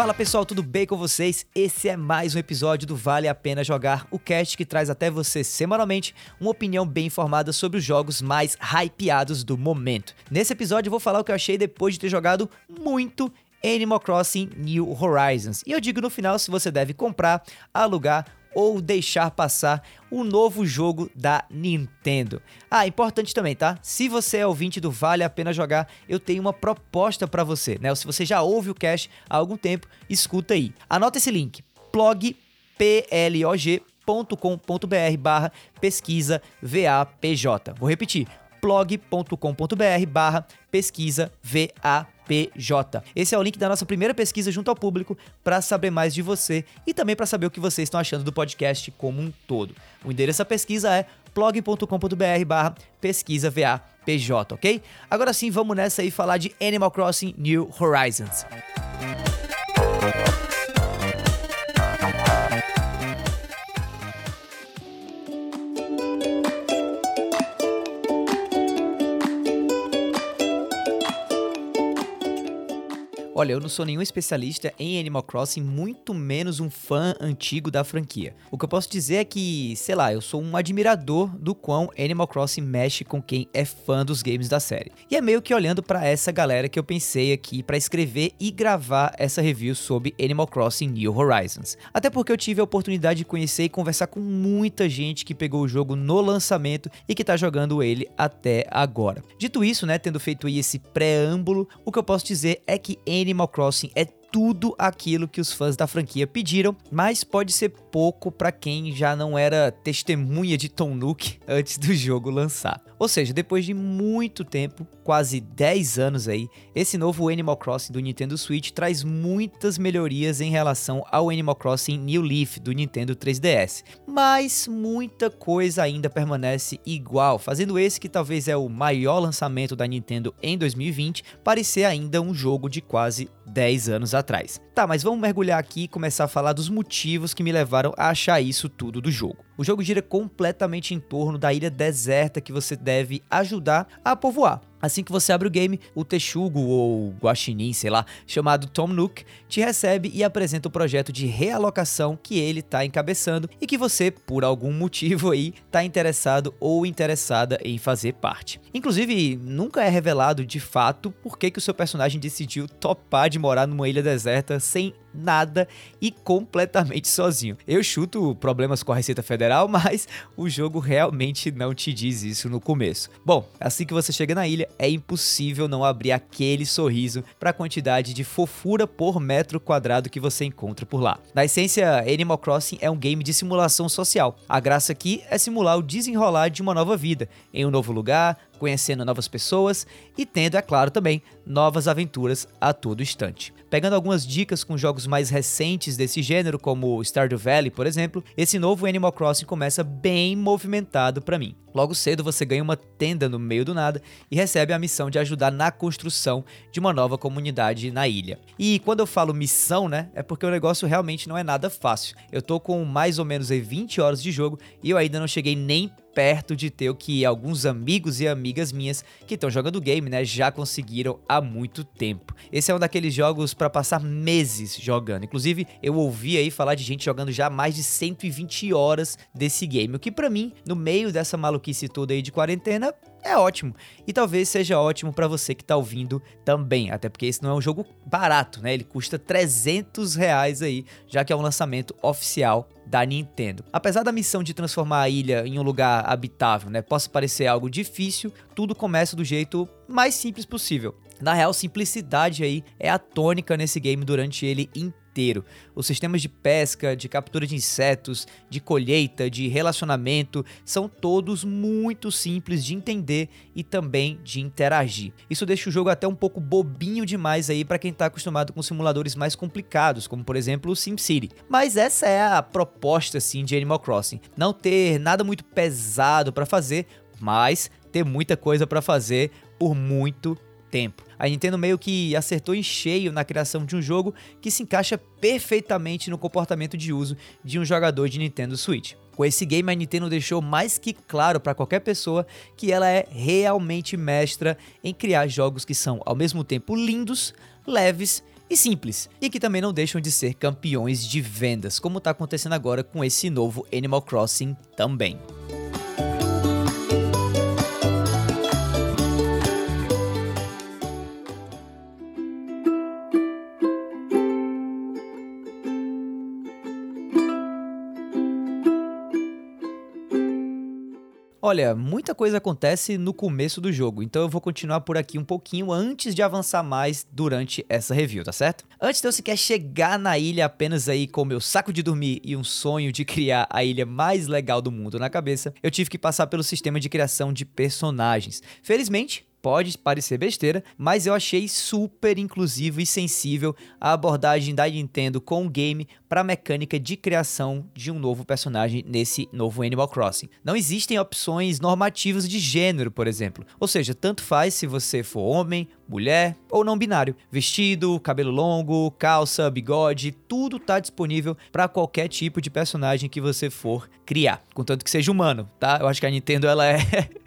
Fala pessoal, tudo bem com vocês? Esse é mais um episódio do Vale a Pena Jogar, o cast que traz até você semanalmente uma opinião bem informada sobre os jogos mais hypeados do momento. Nesse episódio eu vou falar o que eu achei depois de ter jogado muito Animal Crossing New Horizons. E eu digo no final se você deve comprar, alugar ou deixar passar o novo jogo da Nintendo. Ah, importante também, tá? Se você é ouvinte do Vale a Pena Jogar, eu tenho uma proposta para você, né? se você já ouve o cast há algum tempo, escuta aí. Anota esse link, plog, plog.com.br barra pesquisa VAPJ. Vou repetir, plog.com.br barra pesquisa VAPJ. Esse é o link da nossa primeira pesquisa junto ao público para saber mais de você e também para saber o que vocês estão achando do podcast como um todo. O endereço da pesquisa é plog.com.br barra pesquisa VAPJ, ok? Agora sim, vamos nessa e falar de Animal Crossing New Horizons. Olha, eu não sou nenhum especialista em Animal Crossing, muito menos um fã antigo da franquia. O que eu posso dizer é que, sei lá, eu sou um admirador do quão Animal Crossing mexe com quem é fã dos games da série. E é meio que olhando para essa galera que eu pensei aqui para escrever e gravar essa review sobre Animal Crossing New Horizons. Até porque eu tive a oportunidade de conhecer e conversar com muita gente que pegou o jogo no lançamento e que tá jogando ele até agora. Dito isso, né, tendo feito aí esse preâmbulo, o que eu posso dizer é que Animal Crossing é tudo aquilo que os fãs da franquia pediram, mas pode ser pouco para quem já não era testemunha de Tom Nook antes do jogo lançar. Ou seja, depois de muito tempo, quase 10 anos aí, esse novo Animal Crossing do Nintendo Switch traz muitas melhorias em relação ao Animal Crossing New Leaf do Nintendo 3DS. Mas muita coisa ainda permanece igual, fazendo esse que talvez é o maior lançamento da Nintendo em 2020 parecer ainda um jogo de quase 10 anos atrás. Tá, mas vamos mergulhar aqui e começar a falar dos motivos que me levaram a achar isso tudo do jogo. O jogo gira completamente em torno da ilha deserta que você deve ajudar a povoar. Assim que você abre o game, o Texugo ou Guaxinim, sei lá, chamado Tom Nook, te recebe e apresenta o projeto de realocação que ele está encabeçando e que você, por algum motivo aí, está interessado ou interessada em fazer parte. Inclusive, nunca é revelado de fato por que, que o seu personagem decidiu topar de morar numa ilha deserta sem nada e completamente sozinho. Eu chuto problemas com a Receita Federal, mas o jogo realmente não te diz isso no começo. Bom, assim que você chega na ilha, é impossível não abrir aquele sorriso para a quantidade de fofura por metro quadrado que você encontra por lá. Na essência, Animal Crossing é um game de simulação social. A graça aqui é simular o desenrolar de uma nova vida, em um novo lugar, conhecendo novas pessoas e tendo, é claro, também novas aventuras a todo instante. Pegando algumas dicas com jogos mais recentes desse gênero, como Stardew Valley, por exemplo, esse novo Animal Crossing começa bem movimentado para mim. Logo cedo você ganha uma tenda no meio do nada e recebe a missão de ajudar na construção de uma nova comunidade na ilha. E quando eu falo missão, né, é porque o negócio realmente não é nada fácil. Eu tô com mais ou menos aí 20 horas de jogo e eu ainda não cheguei nem perto de ter o que alguns amigos e amigas minhas que estão jogando o game, né, já conseguiram há muito tempo. Esse é um daqueles jogos para passar meses jogando. Inclusive, eu ouvi aí falar de gente jogando já mais de 120 horas desse game, o que para mim, no meio dessa maluquice toda aí de quarentena, é ótimo. E talvez seja ótimo para você que tá ouvindo também, até porque esse não é um jogo barato, né? Ele custa 300 reais aí, já que é um lançamento oficial da Nintendo. Apesar da missão de transformar a ilha em um lugar habitável, né, possa parecer algo difícil, tudo começa do jeito mais simples possível. Na real, simplicidade aí é a tônica nesse game durante ele inteiro. Os sistemas de pesca, de captura de insetos, de colheita, de relacionamento são todos muito simples de entender e também de interagir. Isso deixa o jogo até um pouco bobinho demais aí para quem está acostumado com simuladores mais complicados, como por exemplo o SimCity. Mas essa é a proposta sim de Animal Crossing, não ter nada muito pesado para fazer, mas ter muita coisa para fazer por muito tempo. A Nintendo meio que acertou em cheio na criação de um jogo que se encaixa perfeitamente no comportamento de uso de um jogador de Nintendo Switch. Com esse game, a Nintendo deixou mais que claro para qualquer pessoa que ela é realmente mestra em criar jogos que são ao mesmo tempo lindos, leves e simples, e que também não deixam de ser campeões de vendas, como está acontecendo agora com esse novo Animal Crossing também. Olha, muita coisa acontece no começo do jogo, então eu vou continuar por aqui um pouquinho antes de avançar mais durante essa review, tá certo? Antes de eu sequer chegar na ilha apenas aí com meu saco de dormir e um sonho de criar a ilha mais legal do mundo na cabeça, eu tive que passar pelo sistema de criação de personagens. Felizmente, Pode parecer besteira, mas eu achei super inclusivo e sensível a abordagem da Nintendo com o game para a mecânica de criação de um novo personagem nesse novo Animal Crossing. Não existem opções normativas de gênero, por exemplo. Ou seja, tanto faz se você for homem, mulher ou não binário. Vestido, cabelo longo, calça, bigode, tudo está disponível para qualquer tipo de personagem que você for criar, contanto que seja humano, tá? Eu acho que a Nintendo ela é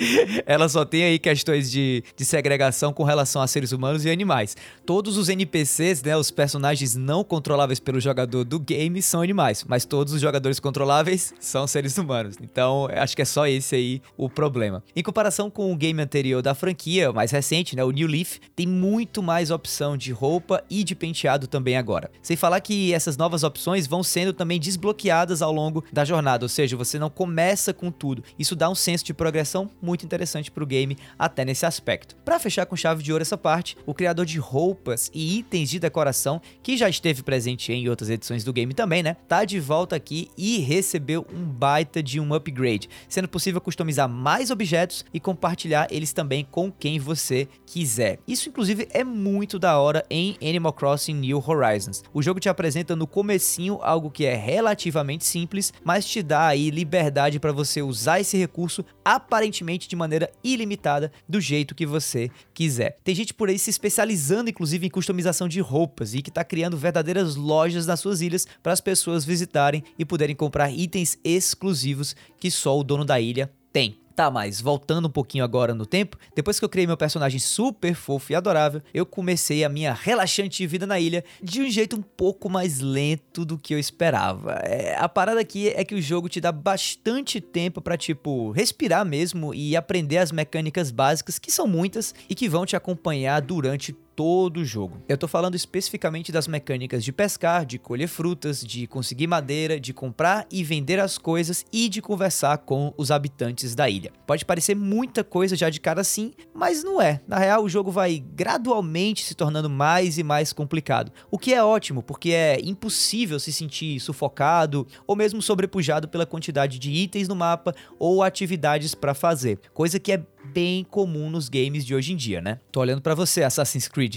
ela só tem aí questões de, de segregação com relação a seres humanos e animais. Todos os NPCs, né, os personagens não controláveis pelo jogador do game são animais, mas todos os jogadores controláveis são seres humanos. Então, acho que é só esse aí o problema. Em comparação com o game anterior da franquia, mais recente, né, o New Leaf, tem muito mais opção de roupa e de penteado também agora. Sem falar que essas novas opções vão sendo também desbloqueadas ao longo da jornada, ou seja, você não começa com tudo. Isso dá um senso de progressão muito interessante para o game até nesse aspecto. Para fechar com chave de ouro essa parte, o criador de roupas e itens de decoração, que já esteve presente em outras edições do game também, né? Tá de volta aqui e recebeu um baita de um upgrade, sendo possível customizar mais objetos e compartilhar eles também com quem você quiser. Isso inclusive é muito da hora em Animal Crossing New Horizons. O jogo te apresenta no comecinho algo que é relativamente simples, mas te dá aí liberdade para você usar esse recurso aparentemente de maneira ilimitada do jeito que você quiser. Tem gente por aí se especializando inclusive em customização de roupas e que está criando verdadeiras lojas nas suas ilhas para as pessoas visitarem e poderem comprar itens exclusivos que só o dono da ilha tem. Tá, mas voltando um pouquinho agora no tempo, depois que eu criei meu personagem super fofo e adorável, eu comecei a minha relaxante vida na ilha de um jeito um pouco mais lento do que eu esperava. É, a parada aqui é que o jogo te dá bastante tempo para tipo respirar mesmo e aprender as mecânicas básicas, que são muitas e que vão te acompanhar durante todo o jogo. Eu tô falando especificamente das mecânicas de pescar, de colher frutas, de conseguir madeira, de comprar e vender as coisas e de conversar com os habitantes da ilha. Pode parecer muita coisa já de cara assim, mas não é. Na real, o jogo vai gradualmente se tornando mais e mais complicado. O que é ótimo, porque é impossível se sentir sufocado ou mesmo sobrepujado pela quantidade de itens no mapa ou atividades para fazer, coisa que é bem comum nos games de hoje em dia, né? Tô olhando para você, Assassin's Creed.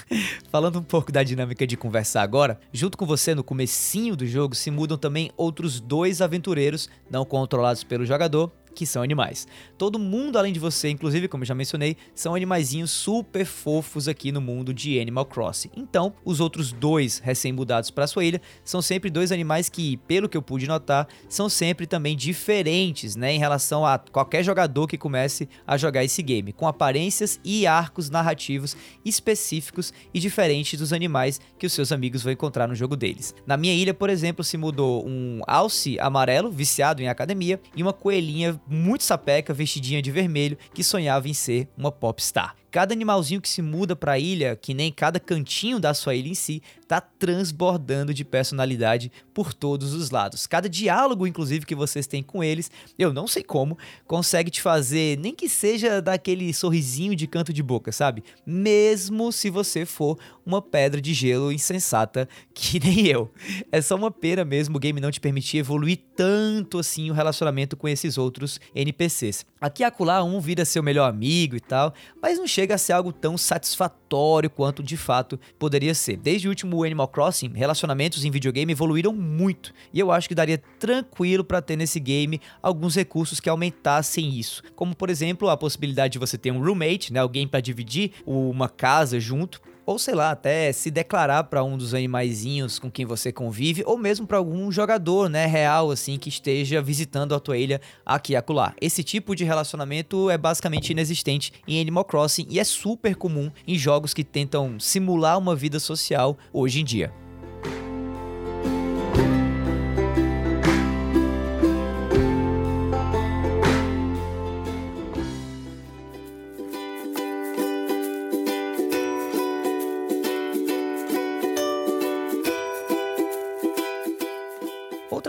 Falando um pouco da dinâmica de conversar agora, junto com você no comecinho do jogo se mudam também outros dois aventureiros não controlados pelo jogador que são animais. Todo mundo, além de você, inclusive, como eu já mencionei, são animaizinhos super fofos aqui no mundo de Animal Crossing. Então, os outros dois recém-mudados para sua ilha são sempre dois animais que, pelo que eu pude notar, são sempre também diferentes, né, em relação a qualquer jogador que comece a jogar esse game, com aparências e arcos narrativos específicos e diferentes dos animais que os seus amigos vão encontrar no jogo deles. Na minha ilha, por exemplo, se mudou um alce amarelo viciado em academia e uma coelhinha muito sapeca, vestidinha de vermelho, que sonhava em ser uma popstar. Cada animalzinho que se muda para a ilha, que nem cada cantinho da sua ilha em si, tá transbordando de personalidade por todos os lados. Cada diálogo, inclusive, que vocês têm com eles, eu não sei como, consegue te fazer nem que seja daquele sorrisinho de canto de boca, sabe? Mesmo se você for uma pedra de gelo insensata que nem eu. É só uma pena mesmo o game não te permitir evoluir tanto assim o relacionamento com esses outros NPCs. Aqui acolá um vira seu melhor amigo e tal, mas não chega a ser algo tão satisfatório quanto de fato poderia ser. Desde o último Animal Crossing, relacionamentos em videogame evoluíram muito, e eu acho que daria tranquilo para ter nesse game alguns recursos que aumentassem isso, como por exemplo a possibilidade de você ter um roommate, né, alguém para dividir uma casa junto, ou sei lá, até se declarar para um dos animaizinhos com quem você convive, ou mesmo para algum jogador, né, real assim que esteja visitando a tua ilha aqui e acolá. Esse tipo de relacionamento é basicamente inexistente em Animal Crossing e é super comum em jogos que tentam simular uma vida social hoje em dia.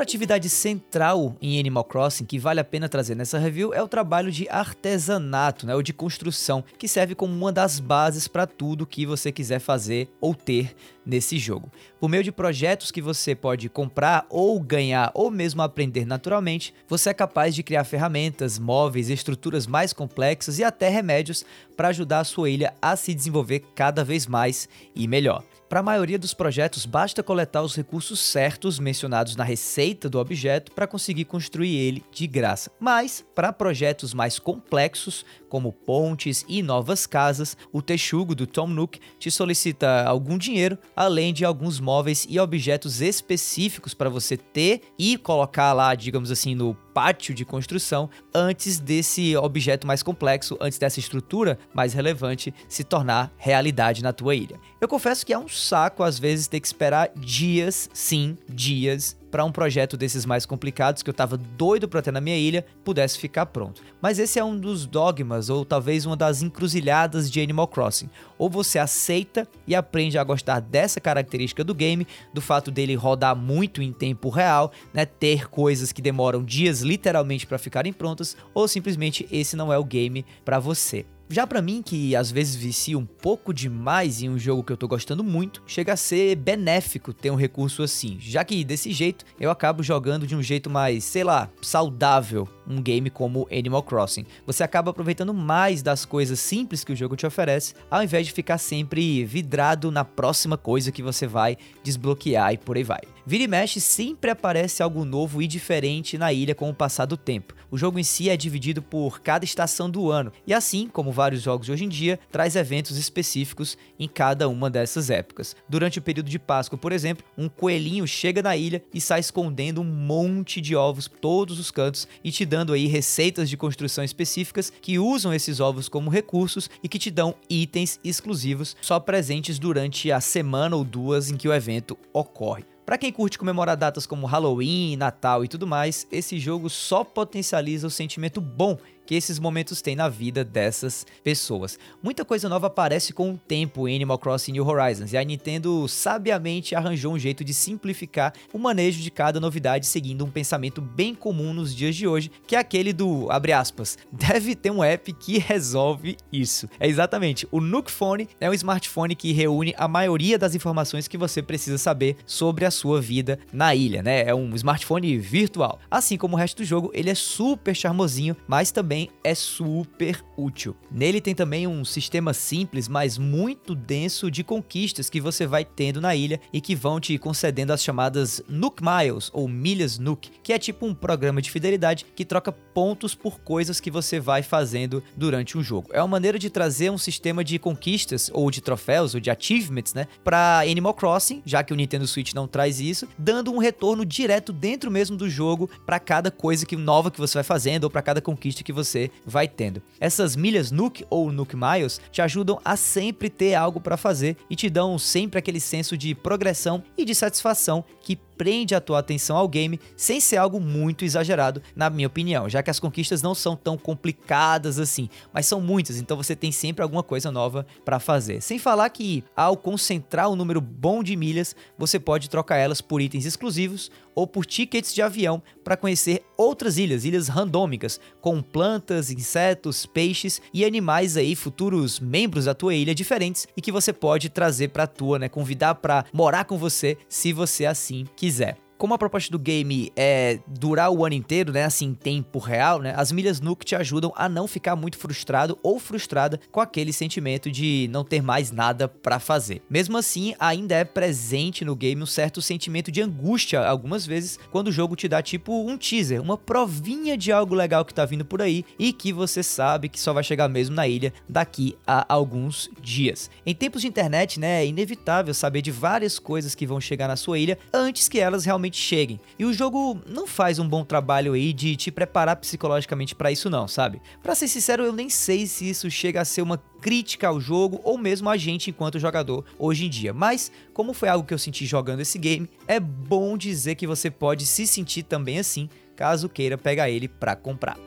Atividade central em Animal Crossing que vale a pena trazer nessa review é o trabalho de artesanato, né, ou de construção, que serve como uma das bases para tudo que você quiser fazer ou ter nesse jogo. Por meio de projetos que você pode comprar ou ganhar ou mesmo aprender naturalmente, você é capaz de criar ferramentas, móveis, estruturas mais complexas e até remédios para ajudar a sua ilha a se desenvolver cada vez mais e melhor. Para a maioria dos projetos, basta coletar os recursos certos mencionados na receita do objeto para conseguir construir ele de graça. Mas, para projetos mais complexos, como pontes e novas casas, o Texugo do Tom Nook te solicita algum dinheiro, além de alguns móveis e objetos específicos para você ter e colocar lá, digamos assim, no pátio de construção antes desse objeto mais complexo, antes dessa estrutura mais relevante se tornar realidade na tua ilha. Eu confesso que é um saco às vezes ter que esperar dias, sim, dias para um projeto desses mais complicados que eu tava doido para ter na minha ilha pudesse ficar pronto. Mas esse é um dos dogmas ou talvez uma das encruzilhadas de Animal Crossing. Ou você aceita e aprende a gostar dessa característica do game, do fato dele rodar muito em tempo real, né, ter coisas que demoram dias literalmente para ficarem prontas, ou simplesmente esse não é o game para você. Já para mim, que às vezes vicia um pouco demais em um jogo que eu tô gostando muito, chega a ser benéfico ter um recurso assim, já que desse jeito eu acabo jogando de um jeito mais, sei lá, saudável um game como Animal Crossing. Você acaba aproveitando mais das coisas simples que o jogo te oferece, ao invés de ficar sempre vidrado na próxima coisa que você vai desbloquear e por aí vai. Vira e mexe sempre aparece algo novo e diferente na ilha com o passar do tempo. O jogo em si é dividido por cada estação do ano, e assim como vários jogos de hoje em dia, traz eventos específicos em cada uma dessas épocas. Durante o período de Páscoa, por exemplo, um coelhinho chega na ilha e sai escondendo um monte de ovos por todos os cantos e te dando aí receitas de construção específicas que usam esses ovos como recursos e que te dão itens exclusivos só presentes durante a semana ou duas em que o evento ocorre. Para quem curte comemorar datas como Halloween, Natal e tudo mais, esse jogo só potencializa o sentimento bom que esses momentos têm na vida dessas pessoas. Muita coisa nova aparece com o tempo em Animal Crossing New Horizons, e a Nintendo sabiamente arranjou um jeito de simplificar o manejo de cada novidade seguindo um pensamento bem comum nos dias de hoje, que é aquele do, abre aspas, deve ter um app que resolve isso. É exatamente, o Nook Phone é um smartphone que reúne a maioria das informações que você precisa saber sobre a sua vida na ilha, né? É um smartphone virtual. Assim como o resto do jogo, ele é super charmosinho, mas também também é super útil. Nele tem também um sistema simples, mas muito denso de conquistas que você vai tendo na ilha e que vão te concedendo as chamadas Nook Miles ou milhas Nook, que é tipo um programa de fidelidade que troca pontos por coisas que você vai fazendo durante um jogo. É uma maneira de trazer um sistema de conquistas ou de troféus ou de achievements, né, para Animal Crossing, já que o Nintendo Switch não traz isso, dando um retorno direto dentro mesmo do jogo para cada coisa que nova que você vai fazendo ou para cada conquista que você você vai tendo. Essas milhas Nook ou Nook Miles te ajudam a sempre ter algo para fazer e te dão sempre aquele senso de progressão e de satisfação que prende a tua atenção ao game sem ser algo muito exagerado, na minha opinião, já que as conquistas não são tão complicadas assim, mas são muitas, então você tem sempre alguma coisa nova para fazer. Sem falar que ao concentrar um número bom de milhas, você pode trocar elas por itens exclusivos ou por tickets de avião para conhecer outras ilhas, ilhas randômicas, com plantas, insetos, peixes e animais aí futuros membros da tua ilha diferentes e que você pode trazer para tua, né, convidar para morar com você, se você assim quiser. quiser. Como a proposta do game é durar o ano inteiro, né, assim, em tempo real, né, as milhas Nook te ajudam a não ficar muito frustrado ou frustrada com aquele sentimento de não ter mais nada para fazer. Mesmo assim, ainda é presente no game um certo sentimento de angústia algumas vezes quando o jogo te dá tipo um teaser, uma provinha de algo legal que tá vindo por aí e que você sabe que só vai chegar mesmo na ilha daqui a alguns dias. Em tempos de internet, né, é inevitável saber de várias coisas que vão chegar na sua ilha antes que elas realmente cheguem. E o jogo não faz um bom trabalho aí de te preparar psicologicamente para isso não, sabe? Para ser sincero, eu nem sei se isso chega a ser uma crítica ao jogo ou mesmo a gente enquanto jogador hoje em dia. Mas, como foi algo que eu senti jogando esse game, é bom dizer que você pode se sentir também assim, caso queira pegar ele para comprar.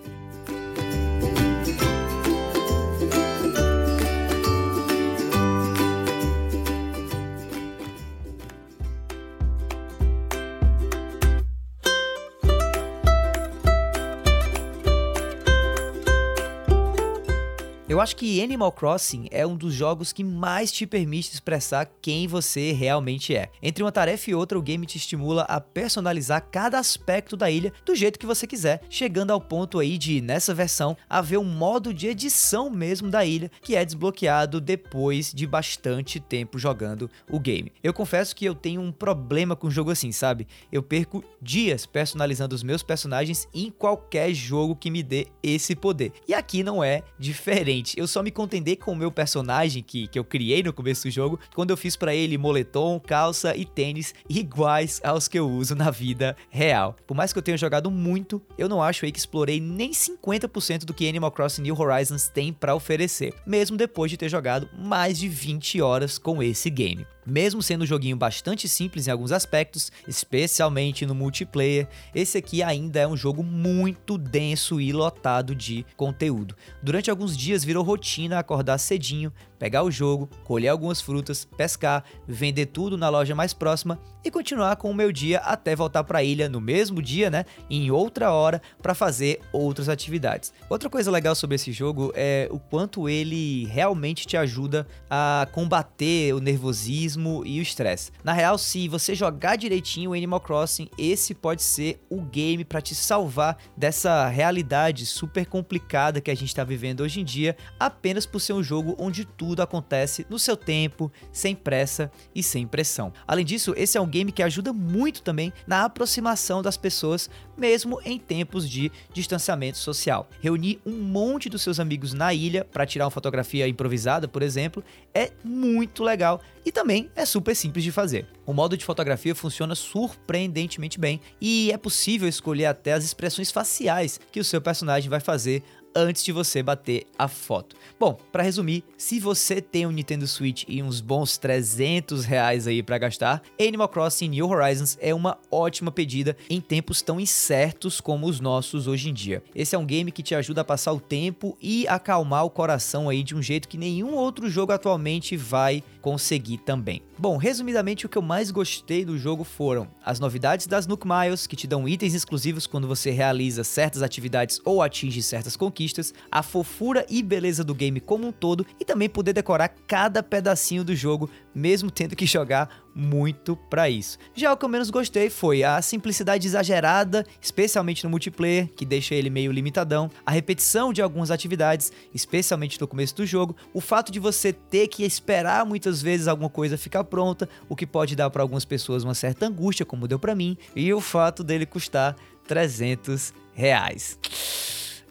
Eu acho que Animal Crossing é um dos jogos que mais te permite expressar quem você realmente é. Entre uma tarefa e outra, o game te estimula a personalizar cada aspecto da ilha do jeito que você quiser, chegando ao ponto aí de, nessa versão, haver um modo de edição mesmo da ilha que é desbloqueado depois de bastante tempo jogando o game. Eu confesso que eu tenho um problema com um jogo assim, sabe? Eu perco dias personalizando os meus personagens em qualquer jogo que me dê esse poder. E aqui não é diferente eu só me contentei com o meu personagem que, que eu criei no começo do jogo, quando eu fiz para ele moletom, calça e tênis iguais aos que eu uso na vida real. Por mais que eu tenha jogado muito, eu não acho aí que explorei nem 50% do que Animal Crossing New Horizons tem para oferecer, mesmo depois de ter jogado mais de 20 horas com esse game. Mesmo sendo um joguinho bastante simples em alguns aspectos, especialmente no multiplayer, esse aqui ainda é um jogo muito denso e lotado de conteúdo. Durante alguns dias virou rotina acordar cedinho, pegar o jogo, colher algumas frutas, pescar, vender tudo na loja mais próxima e continuar com o meu dia até voltar para a ilha no mesmo dia, né, em outra hora para fazer outras atividades. Outra coisa legal sobre esse jogo é o quanto ele realmente te ajuda a combater o nervosismo e o estresse. Na real, se você jogar direitinho o Animal Crossing, esse pode ser o game para te salvar dessa realidade super complicada que a gente está vivendo hoje em dia, apenas por ser um jogo onde tudo tudo acontece no seu tempo, sem pressa e sem pressão. Além disso, esse é um game que ajuda muito também na aproximação das pessoas, mesmo em tempos de distanciamento social. Reunir um monte dos seus amigos na ilha para tirar uma fotografia improvisada, por exemplo, é muito legal e também é super simples de fazer. O modo de fotografia funciona surpreendentemente bem e é possível escolher até as expressões faciais que o seu personagem vai fazer antes de você bater a foto. Bom, para resumir, se você tem um Nintendo Switch e uns bons 300 reais aí para gastar, Animal Crossing New Horizons é uma ótima pedida em tempos tão incertos como os nossos hoje em dia. Esse é um game que te ajuda a passar o tempo e acalmar o coração aí de um jeito que nenhum outro jogo atualmente vai conseguir também. Bom, resumidamente o que eu mais gostei do jogo foram as novidades das Nook Miles, que te dão itens exclusivos quando você realiza certas atividades ou atinge certas conquistas, a fofura e beleza do game como um todo e também poder decorar cada pedacinho do jogo, mesmo tendo que jogar muito para isso. Já o que eu menos gostei foi a simplicidade exagerada, especialmente no multiplayer, que deixa ele meio limitadão, a repetição de algumas atividades, especialmente no começo do jogo, o fato de você ter que esperar muitas vezes alguma coisa ficar pronta, o que pode dar para algumas pessoas uma certa angústia, como deu para mim, e o fato dele custar 300 reais.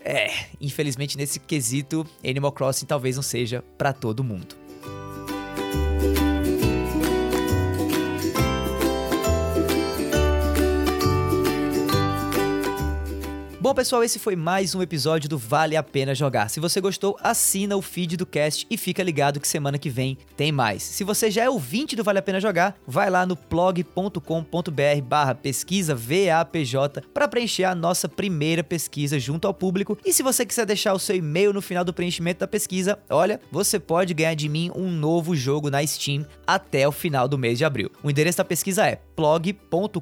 É, infelizmente nesse quesito, Animal Crossing talvez não seja para todo mundo. Bom, pessoal, esse foi mais um episódio do Vale a Pena Jogar. Se você gostou, assina o feed do cast e fica ligado que semana que vem tem mais. Se você já é ouvinte do Vale a Pena Jogar, vai lá no blog.com.br barra pesquisa VAPJ para preencher a nossa primeira pesquisa junto ao público. E se você quiser deixar o seu e-mail no final do preenchimento da pesquisa, olha, você pode ganhar de mim um novo jogo na Steam até o final do mês de abril. O endereço da pesquisa é blog.com.br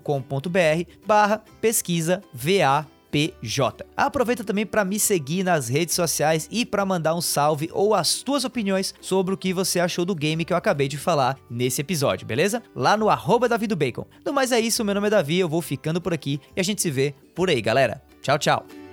barra pesquisa VAPJ. PJ. Aproveita também para me seguir nas redes sociais e para mandar um salve ou as tuas opiniões sobre o que você achou do game que eu acabei de falar nesse episódio, beleza? Lá no arroba Davi do Bacon. No mais é isso, meu nome é Davi, eu vou ficando por aqui e a gente se vê por aí, galera. Tchau, tchau.